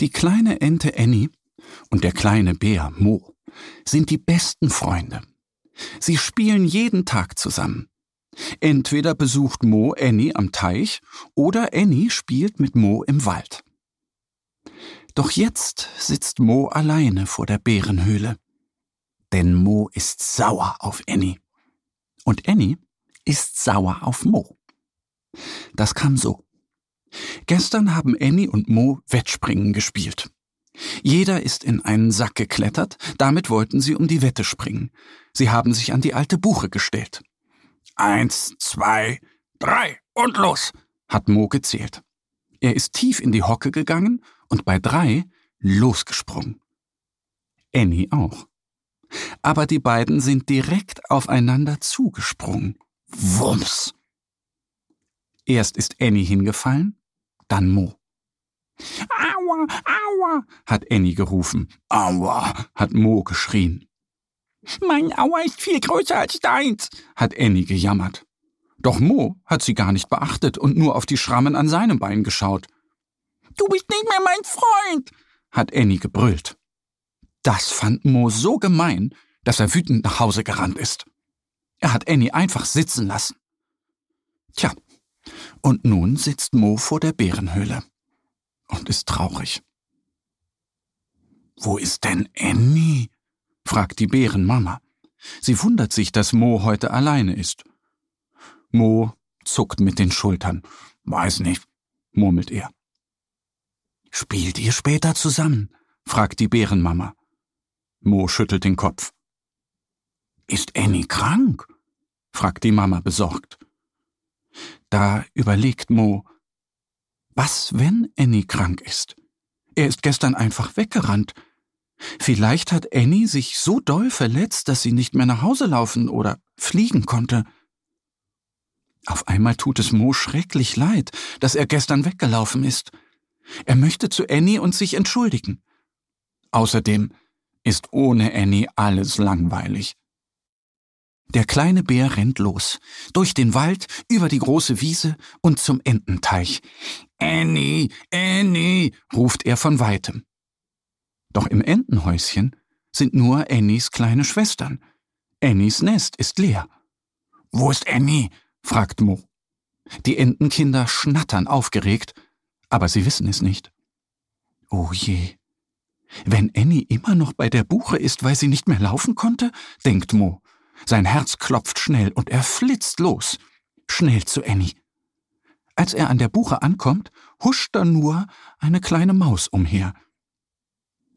Die kleine Ente Annie und der kleine Bär Mo sind die besten Freunde. Sie spielen jeden Tag zusammen. Entweder besucht Mo Annie am Teich oder Annie spielt mit Mo im Wald. Doch jetzt sitzt Mo alleine vor der Bärenhöhle. Denn Mo ist sauer auf Annie. Und Annie ist sauer auf Mo. Das kam so. Gestern haben Annie und Mo Wettspringen gespielt. Jeder ist in einen Sack geklettert, damit wollten sie um die Wette springen. Sie haben sich an die alte Buche gestellt. Eins, zwei, drei und los, hat Mo gezählt. Er ist tief in die Hocke gegangen und bei drei losgesprungen. Annie auch. Aber die beiden sind direkt aufeinander zugesprungen. Wumms! Erst ist Annie hingefallen, dann Mo. Aua, aua, hat Annie gerufen. Aua, hat Mo geschrien. Mein Aua ist viel größer als deins, hat Annie gejammert. Doch Mo hat sie gar nicht beachtet und nur auf die Schrammen an seinem Bein geschaut. Du bist nicht mehr mein Freund, hat Annie gebrüllt. Das fand Mo so gemein, dass er wütend nach Hause gerannt ist. Er hat Annie einfach sitzen lassen. Tja, und nun sitzt Mo vor der Bärenhöhle und ist traurig. Wo ist denn Annie? fragt die Bärenmama. Sie wundert sich, dass Mo heute alleine ist. Mo zuckt mit den Schultern. Weiß nicht, murmelt er. Spielt ihr später zusammen? fragt die Bärenmama. Mo schüttelt den Kopf. Ist Annie krank? fragt die Mama besorgt. Da überlegt Mo, was, wenn Annie krank ist? Er ist gestern einfach weggerannt. Vielleicht hat Annie sich so doll verletzt, dass sie nicht mehr nach Hause laufen oder fliegen konnte. Auf einmal tut es Mo schrecklich leid, dass er gestern weggelaufen ist. Er möchte zu Annie und sich entschuldigen. Außerdem ist ohne Annie alles langweilig. Der kleine Bär rennt los, durch den Wald, über die große Wiese und zum Ententeich. Annie, Annie, ruft er von weitem. Doch im Entenhäuschen sind nur Annies kleine Schwestern. Annies Nest ist leer. Wo ist Annie? fragt Mo. Die Entenkinder schnattern aufgeregt, aber sie wissen es nicht. Oh je. Wenn Annie immer noch bei der Buche ist, weil sie nicht mehr laufen konnte, denkt Mo. Sein Herz klopft schnell und er flitzt los. Schnell zu Annie. Als er an der Buche ankommt, huscht da nur eine kleine Maus umher.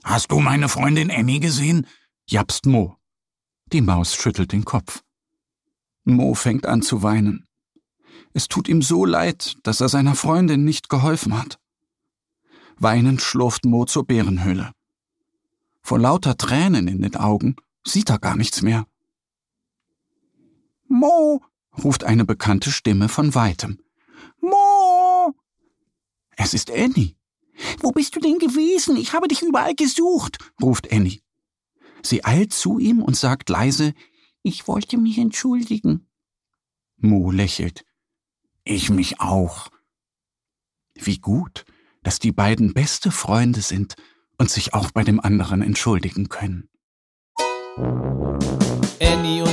Hast du meine Freundin Annie gesehen? japst Mo. Die Maus schüttelt den Kopf. Mo fängt an zu weinen. Es tut ihm so leid, dass er seiner Freundin nicht geholfen hat. Weinend schlurft Mo zur Bärenhöhle. Vor lauter Tränen in den Augen sieht er gar nichts mehr. Mo, ruft eine bekannte Stimme von weitem. Mo! Es ist Annie. Wo bist du denn gewesen? Ich habe dich überall gesucht, ruft Annie. Sie eilt zu ihm und sagt leise, ich wollte mich entschuldigen. Mo lächelt. Ich mich auch. Wie gut, dass die beiden beste Freunde sind und sich auch bei dem anderen entschuldigen können. Annie und